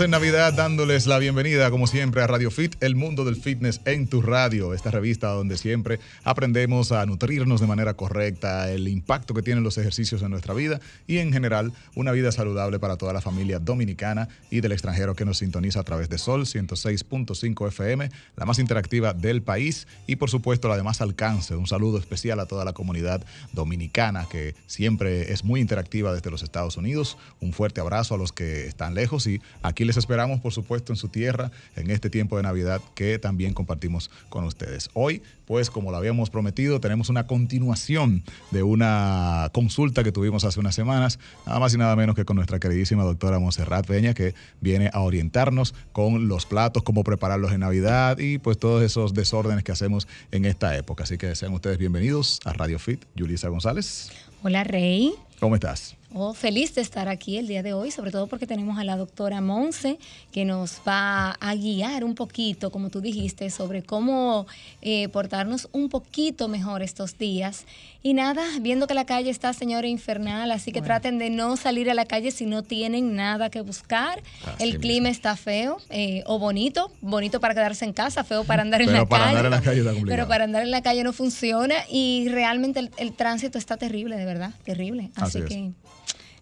En Navidad dándoles la bienvenida, como siempre, a Radio Fit, el mundo del fitness en tu radio. Esta revista donde siempre aprendemos a nutrirnos de manera correcta, el impacto que tienen los ejercicios en nuestra vida y, en general, una vida saludable para toda la familia dominicana y del extranjero que nos sintoniza a través de Sol 106.5 FM, la más interactiva del país y, por supuesto, la de más alcance. Un saludo especial a toda la comunidad dominicana que siempre es muy interactiva desde los Estados Unidos. Un fuerte abrazo a los que están lejos y Aquí les esperamos, por supuesto, en su tierra, en este tiempo de Navidad que también compartimos con ustedes. Hoy, pues, como lo habíamos prometido, tenemos una continuación de una consulta que tuvimos hace unas semanas, nada más y nada menos que con nuestra queridísima doctora Monserrat Peña, que viene a orientarnos con los platos, cómo prepararlos en Navidad y pues todos esos desórdenes que hacemos en esta época. Así que sean ustedes bienvenidos a Radio Fit. Yulisa González. Hola, Rey. ¿Cómo estás? Oh, feliz de estar aquí el día de hoy, sobre todo porque tenemos a la doctora Monse que nos va a guiar un poquito, como tú dijiste, sobre cómo eh, portarnos un poquito mejor estos días. Y nada, viendo que la calle está, señora, infernal, así que traten de no salir a la calle si no tienen nada que buscar. el clima está feo eh, o bonito, bonito para quedarse en casa, feo para andar en la para calle. Andar en la calle pero para andar en la calle no funciona y realmente el, tránsito está terrible, de verdad, terrible. Así, que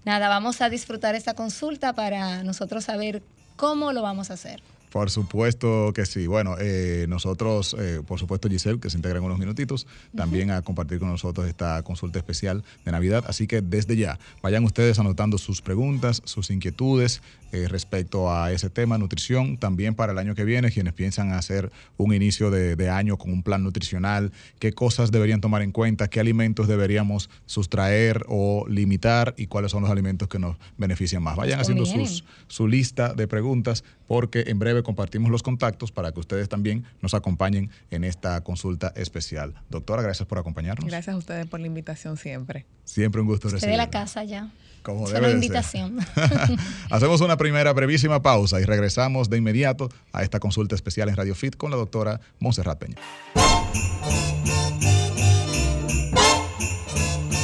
nada, vamos a disfrutar esta consulta para nosotros saber cómo lo vamos a hacer. Por supuesto que sí. Bueno, eh, nosotros, eh, por supuesto Giselle, que se integra en unos minutitos, también a compartir con nosotros esta consulta especial de Navidad. Así que desde ya, vayan ustedes anotando sus preguntas, sus inquietudes, eh, respecto a ese tema, nutrición, también para el año que viene, quienes piensan hacer un inicio de, año con un plan nutricional, qué cosas deberían tomar en cuenta, qué alimentos deberíamos sustraer o limitar y cuáles son los alimentos que nos benefician más. Vayan haciendo sus, su lista de preguntas porque en breve compartimos los contactos para que ustedes también nos acompañen en esta consulta especial. Doctora, gracias por acompañarnos. Gracias a ustedes por la invitación siempre. Siempre un gusto recibirla. de la casa ya. Como debe invitación. Hacemos una primera brevísima pausa y regresamos de inmediato a esta consulta especial en Radio Fit con la doctora Montserrat Peña.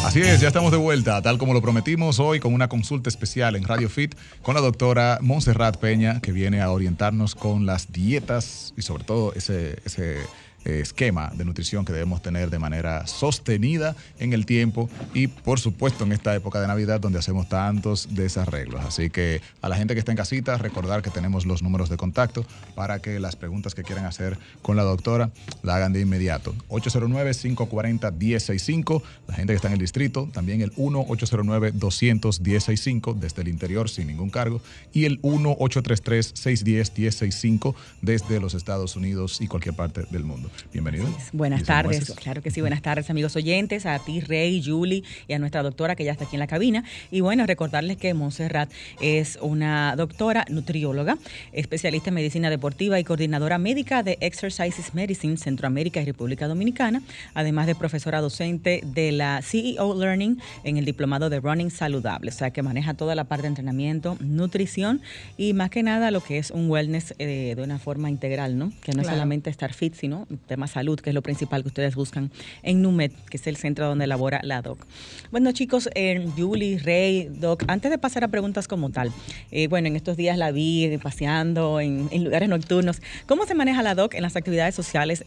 Así es, ya estamos de vuelta, tal como lo prometimos hoy, con una consulta especial en Radio Fit con la doctora Montserrat Peña, que viene a orientarnos con las dietas y sobre todo ese, ese esquema de nutrición que debemos tener de manera sostenida en el tiempo y por supuesto en esta época de Navidad donde hacemos tantos desarreglos. Así que a la gente que está en casita, recordar que tenemos los números de contacto para que las preguntas que quieran hacer con la doctora la hagan de inmediato. 809-540-1065, la gente que está en el distrito, también el 1-809-200-1065 desde el interior sin ningún cargo y el 1-833-610-1065 desde los Estados Unidos y cualquier parte del mundo. Bienvenido. Buenas tardes, claro que sí, buenas tardes amigos oyentes, a ti Rey, Julie y a nuestra doctora que ya está aquí en la cabina. Y bueno, recordarles que Montserrat es una doctora nutrióloga, especialista en medicina deportiva y coordinadora médica de Exercises Medicine Centroamérica y República Dominicana, además de profesora docente de la CEO Learning en el diplomado de Running Saludable, o sea que maneja toda la parte de entrenamiento, nutrición y más que nada lo que es un wellness eh, de una forma integral, ¿no? Que no es solamente estar fit, sino tema salud, que es lo principal que ustedes buscan en NUMED, que es el centro donde elabora la DOC. Bueno, chicos, eh, Julie, Rey, Doc, antes de pasar a preguntas como tal, eh, bueno, en estos días la vi paseando en, lugares nocturnos. ¿Cómo se maneja la DOC en las actividades sociales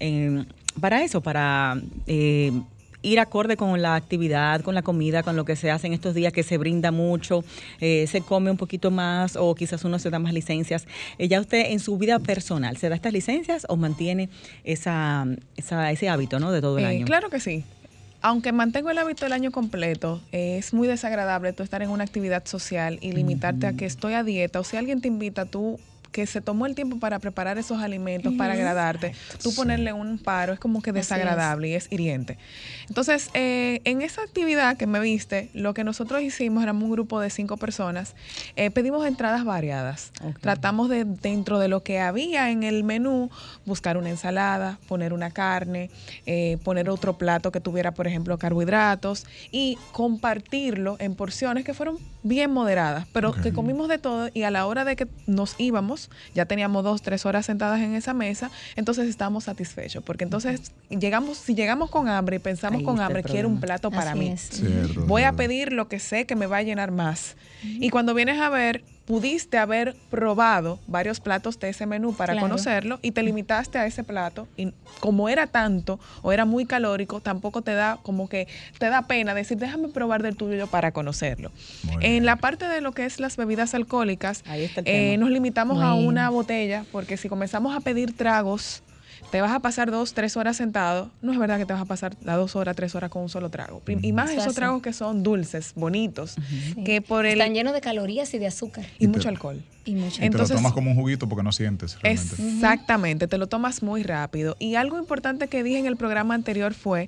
para eso, para... Eh, ir acorde con la actividad, con la comida, con lo que se hace en estos días, que se brinda mucho, eh, se come un poquito más o quizás uno se da más licencias. Eh, ¿Ya usted en su vida personal se da estas licencias o mantiene esa, ese hábito ¿no? de todo el eh, año? Claro que sí. Aunque mantengo el hábito el año completo, es muy desagradable tú estar en una actividad social y limitarte a que estoy a dieta o si alguien te invita, tú que se tomó el tiempo para preparar esos alimentos, para agradarte, tú ponerle un paro es como que desagradable y es hiriente. Entonces, eh, en esa actividad que me viste, lo que nosotros hicimos, éramos un grupo de cinco personas, eh, pedimos entradas variadas. Tratamos de, dentro de lo que había en el menú, buscar una ensalada, poner una carne, eh, poner otro plato que tuviera, por ejemplo, carbohidratos y compartirlo en porciones que fueron bien moderadas, pero que comimos de todo y a la hora de que nos íbamos, ya teníamos dos, tres horas sentadas en esa mesa, entonces estábamos satisfechos, porque entonces llegamos, si llegamos con hambre y pensamos con hambre, quiero un plato para mí. Voy a pedir lo que sé que me va a llenar más. Y cuando vienes a ver, pudiste haber probado varios platos de ese menú para conocerlo y te limitaste a ese plato y como era tanto o era muy calórico, tampoco te da como que te da pena decir, déjame probar del tuyo para conocerlo. en la parte de lo que es las bebidas alcohólicas, eh, nos limitamos a una botella porque si comenzamos a pedir tragos, te vas a pasar dos, tres horas sentado, no es verdad que te vas a pasar las dos horas, tres horas con un solo trago. Y más esos tragos que son dulces, bonitos, que por el... Están llenos de calorías y de azúcar. Y, mucho alcohol. Y, mucho. Entonces, te lo tomas como un juguito porque no sientes realmente. Exactamente, te lo tomas muy rápido. Y algo importante que dije en el programa anterior fue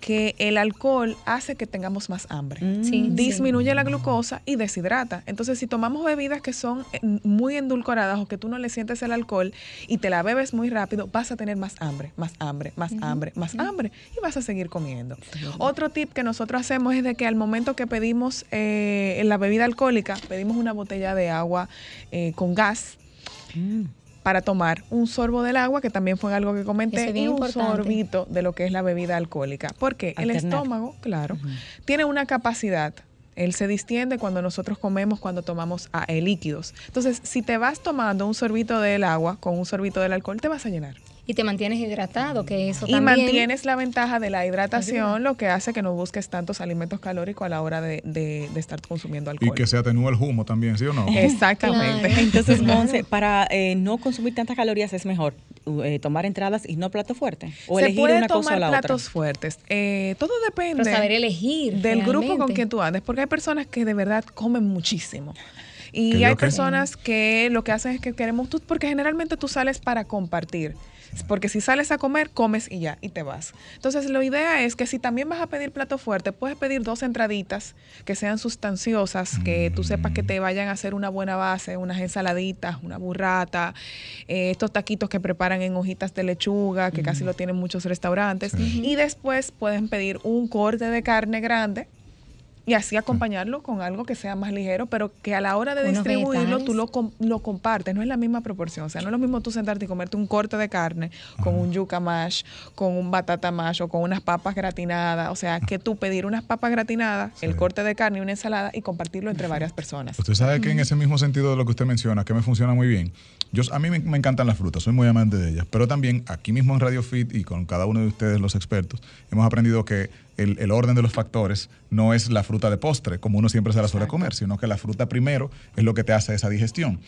que el alcohol hace que tengamos más hambre. Mm. Disminuye la glucosa y deshidrata. Entonces, si tomamos bebidas que son eh, muy endulcoradas o que tú no le sientes el alcohol y te la bebes muy rápido, vas a tener más hambre, más hambre, más hambre, más hambre y vas a seguir comiendo. Otro tip que nosotros hacemos es de que al momento que pedimos eh, la bebida alcohólica, pedimos una botella de agua eh, con gas. Mm. para tomar un sorbo del agua, que también fue algo que comenté, y un sorbito de lo que es la bebida alcohólica. Porque el estómago, claro, tiene una capacidad él se distiende cuando nosotros comemos, cuando tomamos líquidos. Entonces, si te vas tomando un sorbito del agua con un sorbito del alcohol, te vas a llenar y te mantienes hidratado, que eso y también... Y mantienes la ventaja de la hidratación, lo que hace que no busques tantos alimentos calóricos a la hora de, de, estar consumiendo alcohol. Y que se atenúe el humo también, ¿sí o no? Exactamente. Entonces, Monse, para eh, no consumir tantas calorías es mejor eh, tomar entradas y no plato fuerte. O se puede una tomar cosa o la platos fuertes. Eh, todo depende. saber elegir. Del grupo con quien tú andes, porque hay personas que de verdad comen muchísimo. Y hay personas que lo que hacen es que queremos, tú, porque generalmente tú sales para compartir. Porque si sales a comer, comes y ya, y te vas. Entonces, la idea es que si también vas a pedir plato fuerte, puedes pedir dos entraditas que sean sustanciosas, que tú sepas que te vayan a hacer una buena base, unas ensaladitas, una burrata, eh, estos taquitos que preparan en hojitas de lechuga, que casi lo tienen muchos restaurantes. Y después pueden pedir un corte de carne grande y así acompañarlo con algo que sea más ligero, pero que a la hora de distribuirlo tú lo, lo compartes, no es la misma proporción, o sea, no es lo mismo tú sentarte y comerte un corte de carne con un yuca mash, con un batata mash o con unas papas gratinadas, o sea, que tú pedir unas papas gratinadas, el corte de carne y una ensalada y compartirlo entre varias personas. Usted sabe que en ese mismo sentido de lo que usted menciona, que me funciona muy bien, yo, a mí me, me encantan las frutas, soy muy amante de ellas, pero también aquí mismo en Radio Fit y con cada uno de ustedes los expertos, hemos aprendido que el, orden de los factores no es la fruta de postre, como uno siempre se la suele comer, sino que la fruta primero es lo que te hace esa digestión.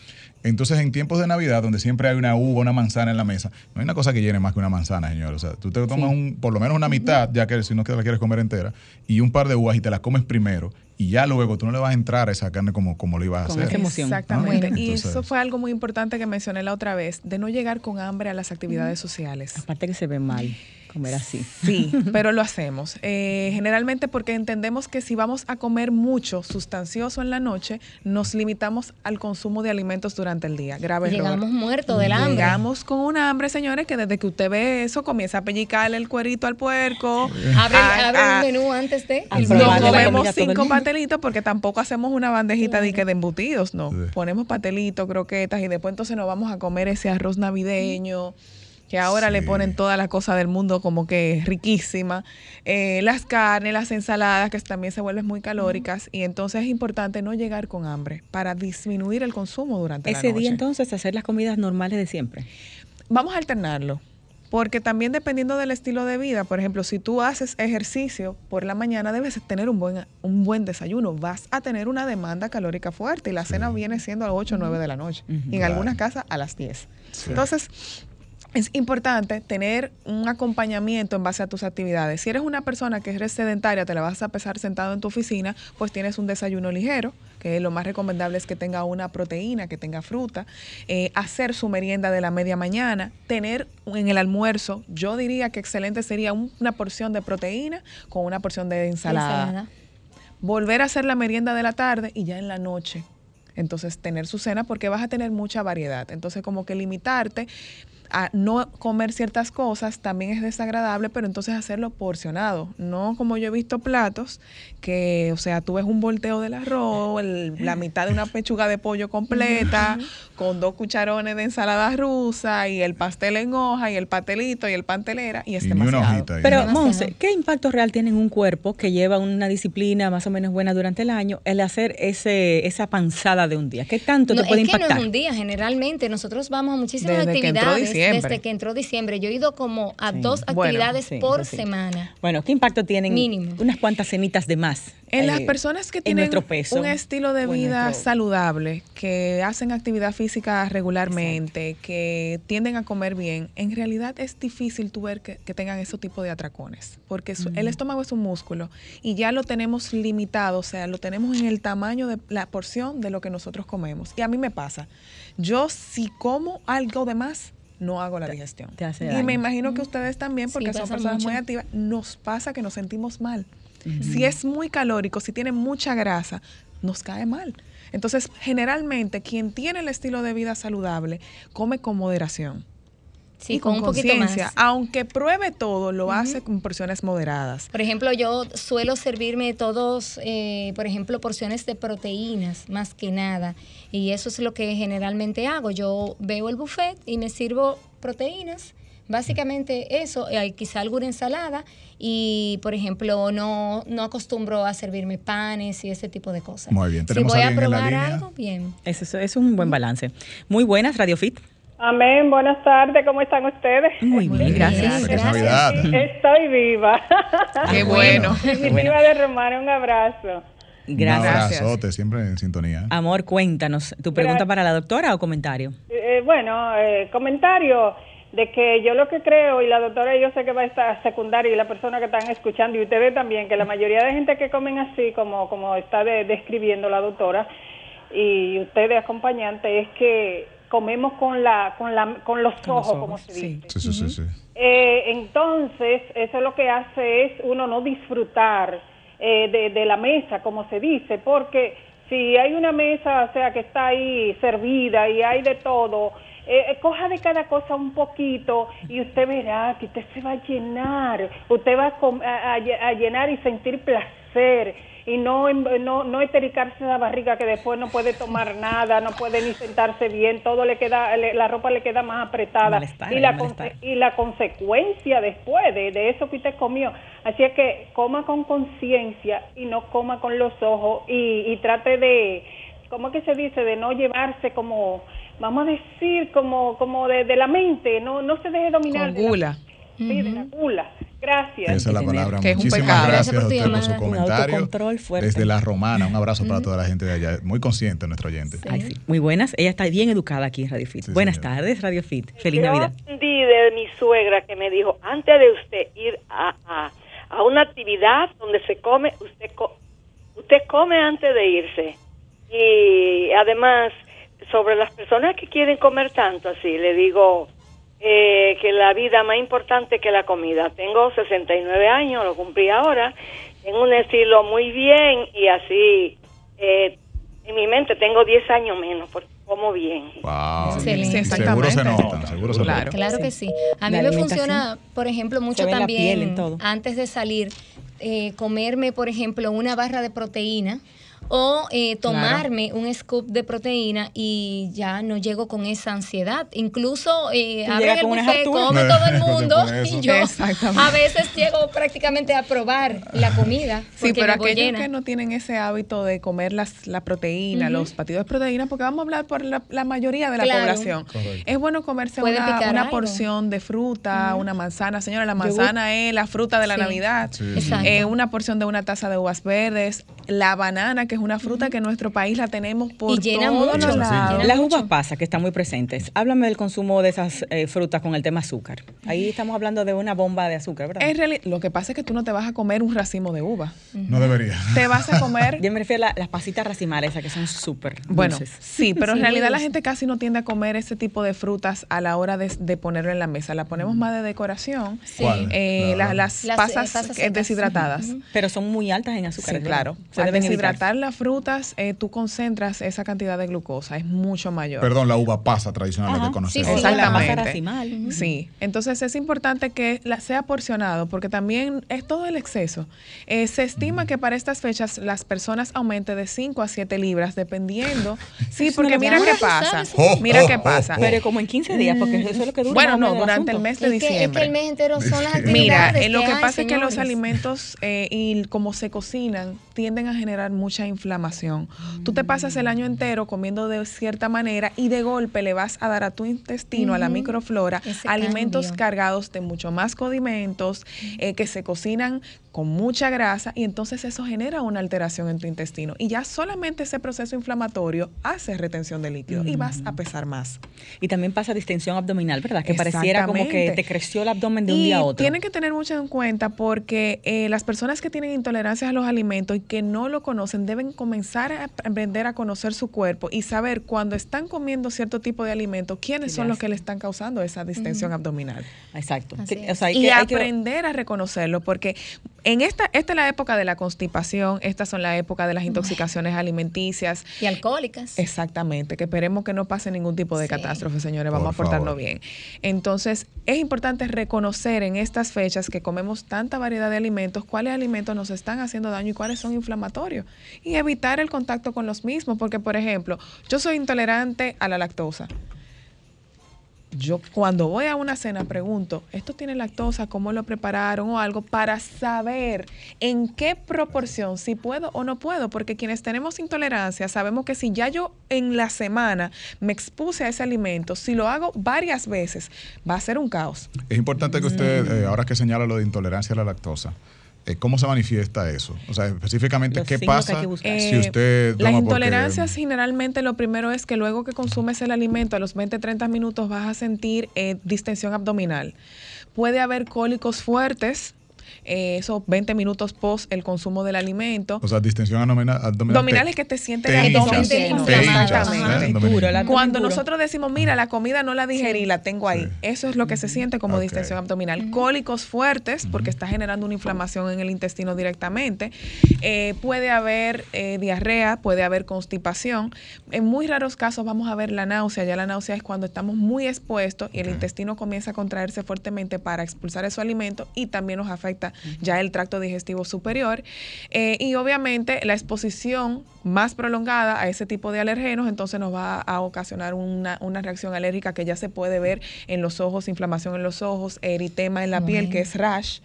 Entonces, en tiempos de Navidad, donde siempre hay una uva, una manzana en la mesa, no hay una cosa que llene más que una manzana, señor. O sea, tú te tomas un, por lo menos una mitad, ya que si no te la quieres comer entera, y un par de uvas y te las comes primero y ya luego tú no le vas a entrar a esa carne como, como lo ibas a hacer. emoción. Exactamente. Y eso fue algo muy importante que mencioné la otra vez, de no llegar con hambre a las actividades sociales. Aparte que se ve mal comer así. Sí, pero lo hacemos. Eh, generalmente porque entendemos que si vamos a comer mucho sustancioso en la noche, nos limitamos al consumo de alimentos durante el día. Grave Llegamos muertos del hambre. Llegamos con un hambre, señores, que desde que usted ve eso, comienza a pellicarle el cuerito al puerco. Abre, abre menú antes de... Nos comemos cinco patelitos porque tampoco hacemos una bandejita de, de embutidos, no. Ponemos patelitos, croquetas y después entonces nos vamos a comer ese arroz navideño que ahora le ponen toda la cosa del mundo como que riquísima, eh, las carnes, las ensaladas, que también se vuelven muy calóricas, y entonces es importante no llegar con hambre para disminuir el consumo durante Ese la noche. día entonces hacer las comidas normales de siempre. Vamos a alternarlo. Porque también dependiendo del estilo de vida, por ejemplo, si tú haces ejercicio por la mañana, debes tener un buen, un buen desayuno. Vas a tener una demanda calórica fuerte y la cena viene siendo a las 8 o 9 de la noche. Y en algunas casas a las 10. Entonces, es importante tener un acompañamiento en base a tus actividades. Si eres una persona que eres sedentaria, te la vas a pesar sentado en tu oficina, pues tienes un desayuno ligero, que lo más recomendable es que tenga una proteína, que tenga fruta, eh, hacer su merienda de la media mañana, tener en el almuerzo, yo diría que excelente sería una porción de proteína con una porción de ensalada. Volver a hacer la merienda de la tarde y ya en la noche entonces tener su cena porque vas a tener mucha variedad. Entonces como que limitarte a no comer ciertas cosas también es desagradable, pero entonces hacerlo porcionado. No como yo he visto platos que, o sea, tú ves un volteo del arroz, el- la mitad de una pechuga de pollo completa, con dos cucharones de ensalada rusa y el pastel en hoja y el pastelito y el pantelera y es Y demasiado. hojita. Pero. Monse, ¿qué impacto real tiene en un cuerpo que lleva una disciplina más o menos buena durante el año el hacer ese esa panzada de un día? ¿Qué tanto No, te puede es que impactar? no es un día, generalmente nosotros vamos a muchísimas Desde que entró actividades diciembre. desde que entró diciembre. Yo he ido como a Sí. dos Bueno, actividades sí, por semana. Bueno, ¿qué impacto tienen Mínimo. unas cuantas cenitas de más? En las eh, personas que en tienen peso, un estilo de vida nuestro- saludable, que hacen actividad física regularmente, que tienden a comer bien, en realidad es difícil tú ver que, que tengan ese tipo de atracones, porque su- el estómago es un músculo y ya lo tenemos limitado, o sea, lo tenemos en el tamaño de la porción de lo que nosotros comemos. Y a mí me pasa, yo si como algo de más, no hago la digestión. te hace y me imagino que ustedes también, Sí, porque son personas muy activas, nos pasa que nos sentimos mal. Si es muy calórico, si tiene mucha grasa, nos cae mal. Entonces, generalmente, quien tiene el estilo de vida saludable, come con moderación. Sí, y con, un poquito más. Aunque pruebe todo, lo hace con porciones moderadas. Por ejemplo, yo suelo servirme todos, eh, por ejemplo, porciones de proteínas, más que nada. Y eso es lo que generalmente hago. Yo veo el buffet y me sirvo proteínas. Básicamente eso, eh, quizá alguna ensalada y, por ejemplo, no, no acostumbro a servirme panes y ese tipo de cosas. Muy bien, Si tenemos voy a probar línea. algo, bien. Eso, eso es un buen balance. Muy buenas, Radio Fit. Amén, buenas tardes, ¿cómo están ustedes? Muy bien, gracias. Feliz Navidad. Sí, Estoy viva. Qué bueno. Mi bueno. prima de Romana, un abrazo. Un Gracias. abrazote, siempre en sintonía. Amor, cuéntanos, ¿tu pregunta Gracias. para la doctora o comentario? Eh, bueno, eh, comentario de que yo lo que creo, y la doctora yo sé que va a estar secundaria, y la persona que están escuchando, y ustedes también, que la mayoría de gente que comen así, como, como está de- describiendo la doctora, y ustedes acompañantes, es que comemos con la con la con los Con los ojos, como se sí. dice. Sí, sí, sí, sí. Eh, entonces, eso lo que hace es uno no disfrutar eh, de, de la mesa, como se dice, porque si hay una mesa, o sea, que está ahí servida y hay de todo, eh, eh, coja de cada cosa un poquito y usted verá que usted se va a llenar, usted va a- a llenar y sentir placer y no, no, no estericarse la barriga que después no puede tomar nada, no puede ni sentarse bien, todo le queda, le- la ropa le queda más apretada Malestar, y la, y consecuencia después de, de eso que usted comió. Así es que coma con conciencia y no coma con los ojos y, y trate de, ¿cómo que se dice? De no llevarse como, vamos a decir, como, como de, de la mente, no, no se deje dominar. Con de la- gula. sí, de la gula. Gracias. Esa es la palabra. que es un Muchísimas pecado. gracias, Gracias por tu doctor, por su comentario. Desde la romana, un abrazo para toda la gente de allá. Muy consciente nuestro oyente. Ay, sí. Muy buenas. Ella está bien educada aquí en Radio Fit. Sí, Buenas señora. tardes, Radio Fit. Feliz Yo Navidad. aprendí de mi suegra que me dijo, antes de usted ir a, a, a una actividad donde se come, usted, co- usted come antes de irse. Y además, sobre las personas que quieren comer tanto así, le digo eh, que la vida más importante que la comida. Tengo 69 años, lo cumplí ahora, tengo un estilo muy bien y así, eh, en mi mente tengo 10 años menos porque como bien. Wow. Excelente. Sí, seguro se notan, seguro se Claro. notan. Claro que sí. A mí me funciona, por ejemplo, mucho piel, también antes de salir, eh, comerme, por ejemplo, una barra de proteína o eh, tomarme un scoop de proteína y ya no llego con esa ansiedad. Incluso eh, abren el buffet, come todo el mundo y yo a veces llego prácticamente a probar la comida Sí, pero aquellos llena. que no tienen ese hábito de comer las, la proteína, los batidos de proteína, porque vamos a hablar por la, la mayoría de la Claro. población. Correcto. Es bueno comerse una, una porción de fruta, una manzana. Señora, la manzana es la fruta de la Sí. Navidad. Sí. Eh, una porción de una taza de uvas verdes. La banana, que es una fruta que en nuestro país la tenemos por Y llena todos mucho, los sí. lados. llena Las mucho. uvas pasas que están muy presentes. Háblame del consumo de esas eh, frutas con el tema azúcar. Ahí estamos hablando de una bomba de azúcar, ¿verdad? En reali- lo que pasa es que tú no te vas a comer un racimo de uva. No debería. Te vas a comer Yo me refiero a la- las pasitas racimales, esas que son súper Bueno, sí, pero en Sí, realidad la gente casi no tiende a comer ese tipo de frutas a la hora de, de ponerlo en la mesa. La ponemos más de decoración. Sí. Eh, La- la- las, eh, pasas, eh, deshidratadas. Pero son muy altas en azúcar. Claro. Se Al deben deshidratar las frutas eh, tú concentras esa cantidad de glucosa, es mucho mayor. Perdón, la uva pasa tradicional Ajá, que conocemos. sí, sí. Exactamente. La masa racimil. Sí, entonces es importante que la, sea porcionado porque también es todo el exceso. Eh, se estima que para estas fechas las personas aumenten de 5 a 7 libras dependiendo. Sí, porque mira sabes. qué pasa. Oh, Mira oh, qué oh, pasa. oh. Pero como en 15 días, porque eso es lo que dura. Bueno, no, durante el mes de Es que, es que diciembre. el mes entero son las actividades. Mira, eh, lo que pasa es que los alimentos eh, y como se cocinan tienden a generar mucha inflamación. Tú te pasas el año entero comiendo de cierta manera y de golpe le vas a dar a tu intestino, a la microflora, Ese alimentos cambio. cargados de mucho más condimentos eh, que se cocinan con mucha grasa y entonces eso genera una alteración en tu intestino. Y ya solamente ese proceso inflamatorio hace retención de líquido y vas a pesar más. Y también pasa distensión abdominal, ¿verdad? Que pareciera como que te creció el abdomen de un día a otro. Tienen que tener mucho en cuenta porque eh, las personas que tienen intolerancias a los alimentos y que no lo conocen deben comenzar a aprender a conocer su cuerpo y saber cuando están comiendo cierto tipo de alimentos quiénes ¿Qué son los que le están causando esa distensión abdominal. Exacto. Así Que- es. o sea, hay y que- hay que- aprender a reconocerlo porque en esta esta es la época de la constipación, estas son la época de las intoxicaciones alimenticias. Y alcohólicas. Exactamente, que esperemos que no pase ningún tipo de Sí. catástrofe, señores, vamos Por a portarnos favor. bien. Entonces, es importante reconocer en estas fechas que comemos tanta variedad de alimentos, cuáles alimentos nos están haciendo daño y cuáles son inflamatorios. Y evitar el contacto con los mismos, porque, por ejemplo, yo soy intolerante a la lactosa. Yo cuando voy a una cena pregunto, ¿esto tiene lactosa? ¿Cómo lo prepararon o algo? Para saber en qué proporción, si puedo o no puedo, porque quienes tenemos intolerancia sabemos que si ya yo en la semana me expuse a ese alimento, si lo hago varias veces, va a ser un caos. Es importante que usted, eh, ahora que señala lo de intolerancia a la lactosa, ¿cómo se manifiesta eso? O sea, específicamente, Los ¿qué que pasa que si Eh, usted Las toma porque- intolerancias generalmente lo primero es que luego que consumes el alimento a los 20-30 minutos vas a sentir eh, distensión abdominal. Puede haber cólicos fuertes, eh, esos 20 minutos post el consumo del alimento. O sea, distensión abdominal. abdominal Abdominales te- que te sientes te hinchas, hinchas, Exactamente. Cuando duro. nosotros decimos, mira, la comida no la digerí, la tengo ahí. Sí. Eso es lo que se siente como distensión abdominal. Cólicos fuertes, porque está generando una inflamación en el intestino directamente. Eh, puede haber eh, diarrea, puede haber constipación. En muy raros casos vamos a ver la náusea. Ya la náusea es cuando estamos muy expuestos y el intestino comienza a contraerse fuertemente para expulsar esos alimentos y también nos afecta ya el tracto digestivo superior. Eh, y obviamente la exposición más prolongada a ese tipo de alergenos, entonces nos va a ocasionar una, una reacción alérgica que ya se puede ver en los ojos, inflamación en los ojos, eritema en la piel, que es rash,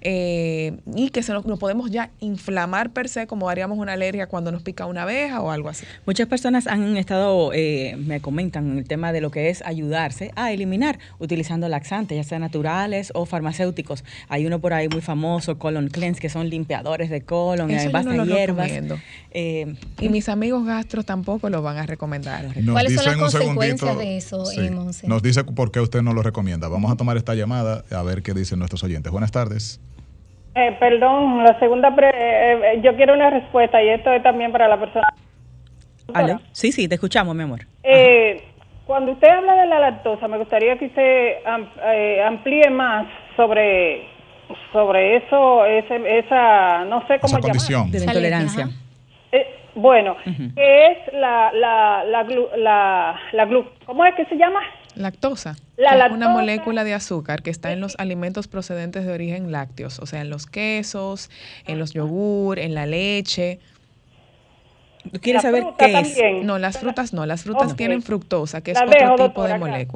eh, y que se nos, nos podemos ya inflamar per se, como haríamos una alergia cuando nos pica una abeja o algo así. Muchas personas han estado, eh, me comentan el tema de lo que es ayudarse a eliminar utilizando laxantes, ya sean naturales o farmacéuticos. Hay uno por ahí muy famoso, Colon Cleanse, que son limpiadores de colon, Eso base no a lo hierbas. recomiendo. Eh, Y mis amigos gastros tampoco lo van a recomendar. Nos ¿Cuáles son las consecuencias segundito- de eso, sí, eh? Nos dice por qué usted no lo recomienda. Vamos a tomar esta llamada a ver qué dicen nuestros oyentes. Buenas tardes. Eh, perdón, la segunda, pre- yo quiero una respuesta y esto es también para la persona. ¿aló? Sí, sí, te escuchamos, mi amor. Eh, cuando usted habla de la lactosa, me gustaría que usted am- eh, amplíe más sobre sobre eso, ese, esa, no sé cómo Esa condición. De la intolerancia. Eh, bueno, ¿qué es la la la, glu- la, la glu- ¿Cómo es que se llama? Lactosa. La es lactosa. una molécula de azúcar que está en los alimentos procedentes de origen lácteos, o sea, en los quesos, en los yogur, en la leche. ¿Tú quieres La saber qué es? No, las frutas no, las frutas tienen fructosa, que es La otro dejo, tipo doctora, de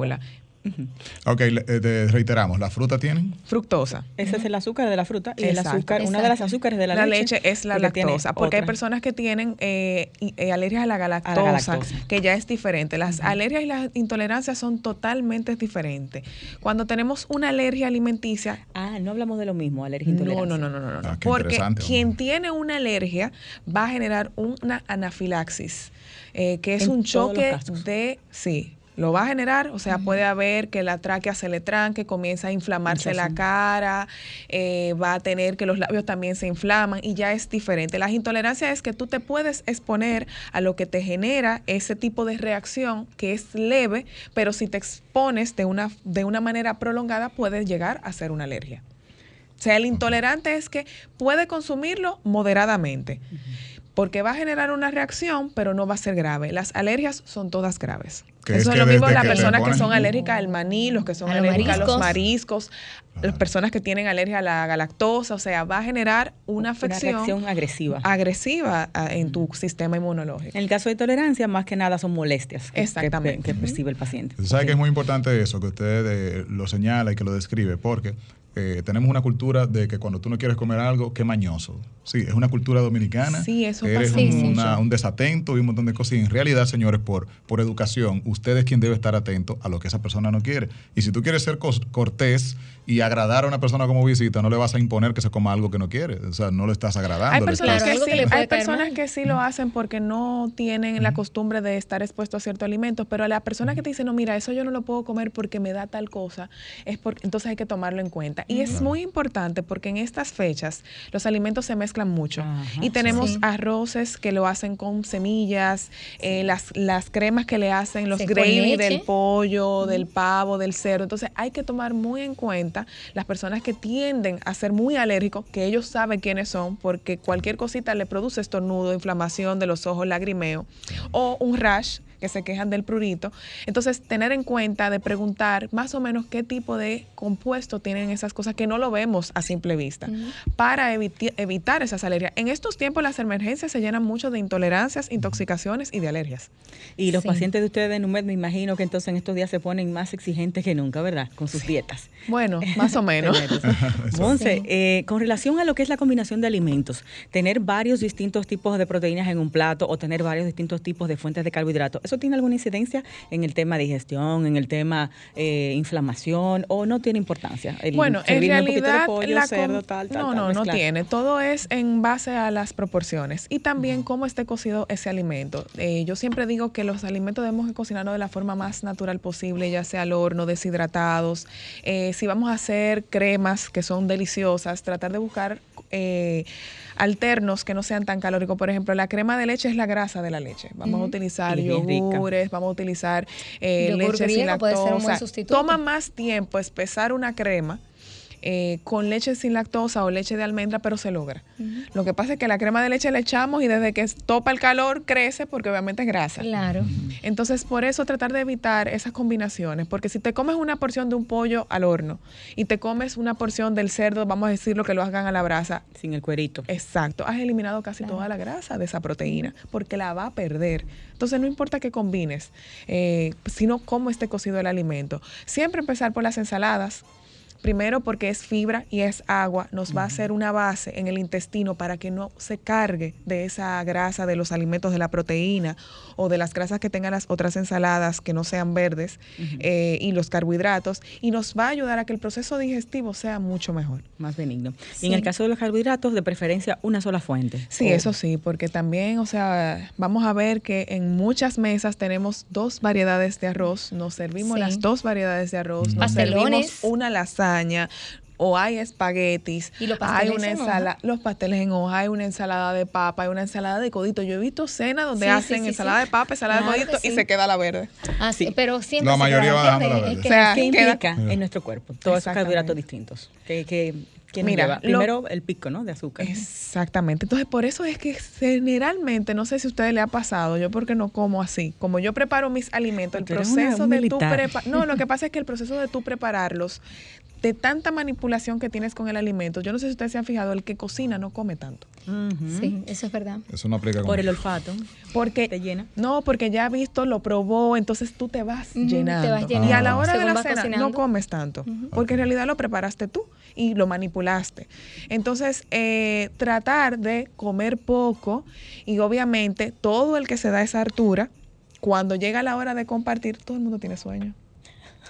Ok, le- eh, te reiteramos. ¿La fruta tienen? Fructosa. Ese es el azúcar de la fruta y el Exacto. azúcar, una de las azúcares de la, La, leche, es la lactosa, porque hay personas que tienen eh, eh, alergias a la galactosa, galactosa. que ya es diferente. Las alergias y las intolerancias son totalmente diferentes. Cuando tenemos una alergia alimenticia, Ah, no hablamos de lo mismo, alergia No, intolerancia. no, no, no, no, no. Ah, Porque quien tiene una alergia va a generar una anafilaxis, eh, que es En un choque de, sí, lo va a generar, o sea, puede haber que la tráquea se le tranque, comienza a inflamarse la cara, eh, va a tener que los labios también se inflaman y ya es diferente. Las intolerancias es que tú te puedes exponer a lo que te genera ese tipo de reacción que es leve, pero si te expones de una, de una manera prolongada puede llegar a ser una alergia. O sea, el intolerante es que puede consumirlo moderadamente. Porque va a generar una reacción, pero no va a ser grave. Las alergias son todas graves. Es Eso es, que lo mismo las personas que son alérgicas al maní, los que son A los alérgicas a los mariscos. las personas que tienen alergia a la galactosa, o sea, va a generar una Una afección reacción agresiva. agresiva a- en tu sistema inmunológico. En el caso de tolerancia, más que nada son molestias que- que- Exactamente. que, percibe el paciente. Sabe Sí. que es muy importante eso, que usted eh, lo señala y que lo describe, porque eh, tenemos una cultura de que cuando tú no quieres comer algo, qué mañoso. Sí, es una cultura dominicana. Sí, eso Eres pasa un, una- un desatento y un montón de cosas. Y en realidad, señores, por, por educación, usted es quien debe estar atento a lo que esa persona no quiere. Y si tú quieres ser cortés y agradar a una persona como visita, no le vas a imponer que se coma algo que no quiere. O sea, no le estás agradando. Hay personas, estás- que que sí, le puede hay personas que sí lo hacen porque no tienen la costumbre de estar expuesto a ciertos alimentos, pero a la persona que te dice, no, mira, eso yo no lo puedo comer porque me da tal cosa, es porque entonces hay que tomarlo en cuenta. Y es muy importante porque en estas fechas los alimentos se mezclan mucho. Ajá, y tenemos sí. arroces que lo hacen con semillas, eh, las, las cremas que le hacen, los gravy del pollo, del pavo, del cerdo. Entonces hay que tomar muy en cuenta las personas que tienden a ser muy alérgicos, que ellos saben quiénes son, porque cualquier cosita le produce estornudo, inflamación de los ojos, lagrimeo o un rash que se quejan del prurito. Entonces, tener en cuenta de preguntar más o menos qué tipo de compuesto tienen esas cosas que no lo vemos a simple vista para eviti- evitar esas alergias. En estos tiempos las emergencias se llenan mucho de intolerancias, intoxicaciones y de alergias. Y los Sí. pacientes de ustedes de NUMED, me imagino que entonces en estos días se ponen más exigentes que nunca, ¿verdad? Con sus dietas. Bueno, más o menos. Monse, Sí. eh, con relación a lo que es la combinación de alimentos, tener varios distintos tipos de proteínas en un plato o tener varios distintos tipos de fuentes de carbohidratos, ¿eso tiene alguna incidencia en el tema digestión, en el tema eh, inflamación o no tiene importancia? El Bueno, en un poquito de realidad pollo, la com- cerdo, tal, tal, no, tal, no, no tiene. Todo es en base a las proporciones y también cómo esté cocido ese alimento. Eh, yo siempre digo que los alimentos debemos de cocinarlos de la forma más natural posible, ya sea al horno, deshidratados. Eh, si vamos a hacer cremas que son deliciosas, tratar de buscar eh, alternos que no sean tan calóricos. Por ejemplo, la crema de leche es la grasa de la leche. Vamos a utilizar yogures, vamos a utilizar eh, leche sin griego puede ser un buen lactosa. sustituto. Toma más tiempo espesar una crema eh, con leche sin lactosa o leche de almendra, pero se logra. Lo que pasa es que la crema de leche le echamos y desde que topa el calor crece porque obviamente es grasa. Claro. Entonces, por eso tratar de evitar esas combinaciones, porque si te comes una porción de un pollo al horno y te comes una porción del cerdo, vamos a decir lo que lo hagan a la brasa, Sin el cuerito. Exacto, has eliminado casi toda la grasa de esa proteína porque la va a perder. Entonces no importa que combines, eh, sino cómo esté cocido el alimento. Siempre empezar por las ensaladas. Primero porque es fibra y es agua, nos va a hacer una base en el intestino para que no se cargue de esa grasa de los alimentos de la proteína o de las grasas que tengan las otras ensaladas que no sean verdes eh, y los carbohidratos y nos va a ayudar a que el proceso digestivo sea mucho mejor. Más benigno. Y en el caso de los carbohidratos, de preferencia una sola fuente. Sí, eso sí, porque también, o sea, vamos a ver que en muchas mesas tenemos dos variedades de arroz, nos servimos Sí. las dos variedades de arroz, nos Pastelones. servimos una lasaña o hay espaguetis, Y los hay pasteles una en hoja. ensalada, los pasteles en hoja, hay una ensalada de papa, hay una ensalada de codito. Yo he visto cenas donde Sí, hacen sí, ensalada sí. de papa, ensalada Claro de codito y se queda la verde. Ah, sí, pero siempre La mayoría va dejando la verde, verde. es que O sea, ¿Qué queda- implica en nuestro cuerpo todos esos carbohidratos distintos? Que, que, Mira, lo- Primero el pico, ¿no? De azúcar. Exactamente. Entonces, por eso es que generalmente, no sé si a ustedes le ha pasado, yo porque no como así, como yo preparo mis alimentos, el una- proceso un de tu militar. prepa- No, lo que pasa es que el proceso de tú prepararlos, de tanta manipulación que tienes con el alimento, yo no sé si ustedes se han fijado, el que cocina no come tanto. Sí, eso es verdad. Eso no aplica con Por el olfato. Porque Te llena. No, porque ya ha visto, lo probó, entonces tú te vas llenando. vas Y a la hora de la cena cocinando. no comes tanto, porque en realidad lo preparaste tú y lo manipulaste. Entonces, eh, tratar de comer poco y obviamente todo el que se da esa altura, cuando llega la hora de compartir, todo el mundo tiene sueño.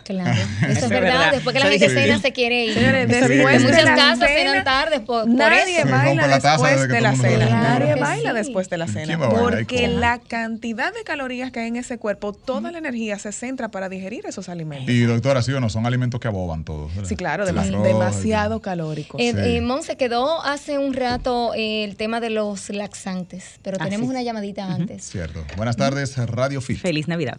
Claro. Eso es es verdad. verdad. Después que la gente cena, se quiere ir. Señores, en después la casos cena, cenan tarde por, Nadie. Se baila después de la cena. Nadie baila sí. después de la ¿Quién cena. Porque la cantidad de calorías que hay en ese cuerpo, toda la energía se centra para digerir esos alimentos. Y doctora, sí o no, son alimentos que aboban todos. ¿verdad? Sí, claro, El demasi- arroz, demasiado calóricos. Eh, Sí. eh, Monse, quedó hace un rato eh, el tema de los laxantes, pero Así tenemos una llamadita antes. Cierto. Buenas tardes, Radio Fit. Feliz Navidad.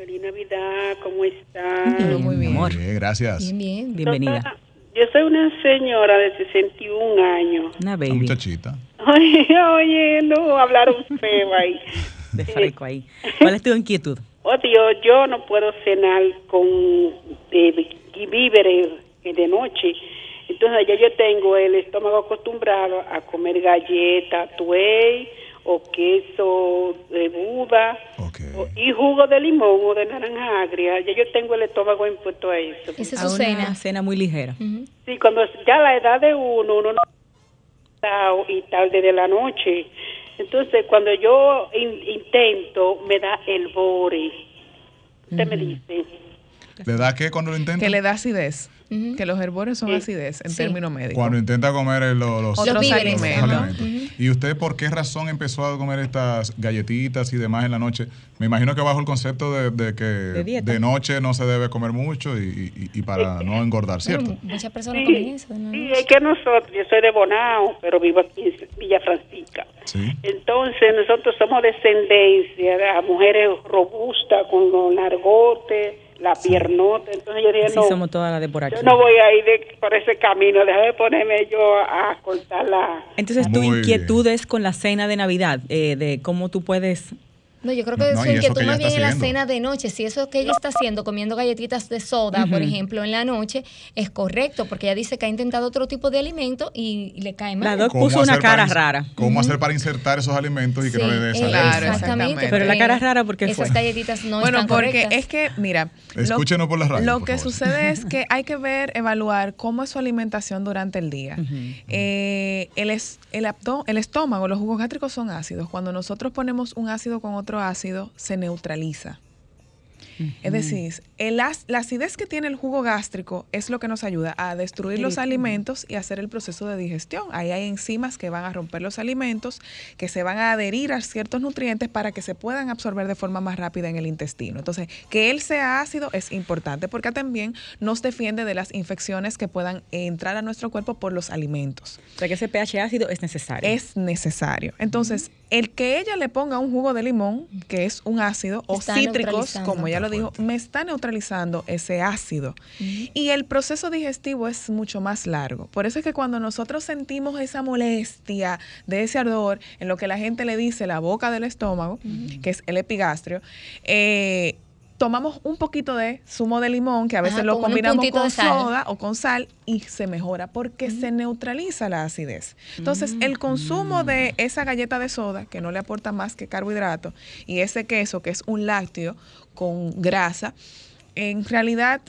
Feliz Navidad, ¿cómo están? muy bien. amor. Bien, gracias. Bien, bien. Bienvenida. Yo soy una señora de 61 años. Una baby. muchachita. Oye, oye, no, hablaron feo ahí. De freco ahí. ¿Cuál es tu inquietud? Oh Dios, yo no puedo cenar con eh, víveres eh, de noche. Entonces ya yo tengo el estómago acostumbrado a comer galletas, tuey o queso de Buda o- y jugo de limón o de naranja agria. Ya yo tengo el estómago impuesto a eso. Esa es A su una cena. cena muy ligera. Sí, cuando ya la edad de uno, uno no está y tarde de la noche. Entonces, cuando yo in- intento, me da el bore. Usted me dice. ¿Le da qué cuando lo intenta? Que le da acidez. Que los herbores son Sí. acidez en Sí. términos médicos. Cuando intenta comer el- lo- los, Otros Los alimentos. ¿Y usted por qué razón empezó a comer estas galletitas y demás en la noche? Me imagino que bajo el concepto de, de que De noche no se debe comer mucho y, y- y para no engordar, ¿cierto? Bueno, muchas personas comen Sí, eso. ¿no? sí, es que nosotros, yo soy de Bonao, pero vivo aquí en Villa Francisca. Sí. Entonces, nosotros somos descendencia de mujeres robustas, con los largotes, la piernota. Entonces, yo dije, Sí, no, somos todas las de por aquí. yo no voy a ir de- por ese camino, déjame ponerme yo a, a cortar la... Entonces, tu Muy inquietud es con la cena de Navidad, eh, de cómo tú puedes No, yo creo que no, su inquietud más bien en la cena de noche. Si eso que ella está haciendo, comiendo galletitas de soda, por ejemplo, en la noche, es correcto, porque ella dice que ha intentado otro tipo de alimento y, y le cae La mal. doc ¿Cómo puso una cara rara. ¿Cómo hacer para insertar esos alimentos y que no le dé esa eh, Claro, exactamente. Pero la cara es rara porque esas fue. galletitas no bueno, están porque correctas. es que, mira, Escúchenos por la radio, Lo por que favor. sucede es que hay que ver, evaluar cómo es su alimentación durante el día. Eh, el, es- el, abdo- el estómago, los jugos gástricos son ácidos. Cuando nosotros ponemos un ácido con otro ácido, se neutraliza. Es decir, el la acidez que tiene el jugo gástrico es lo que nos ayuda a destruir los alimentos y hacer el proceso de digestión. Ahí hay enzimas que van a romper los alimentos, que se van a adherir a ciertos nutrientes para que se puedan absorber de forma más rápida en el intestino. Entonces, que él sea ácido es importante porque también nos defiende de las infecciones que puedan entrar a nuestro cuerpo por los alimentos. O sea, que ese pH ácido es necesario. Es necesario. Entonces, el que ella le ponga un jugo de limón, que es un ácido, o cítricos, como ya lo dijo, me está neutralizando ese ácido. Y el proceso digestivo es mucho más largo. Por eso es que cuando nosotros sentimos esa molestia de ese ardor, en lo que la gente le dice la boca del estómago, que es el epigastrio, eh, tomamos un poquito de zumo de limón, que a veces Ajá, lo combinamos con soda o con sal y se mejora porque se neutraliza la acidez. Entonces, el consumo de esa galleta de soda, que no le aporta más que carbohidrato, y ese queso, que es un lácteo con grasa, en realidad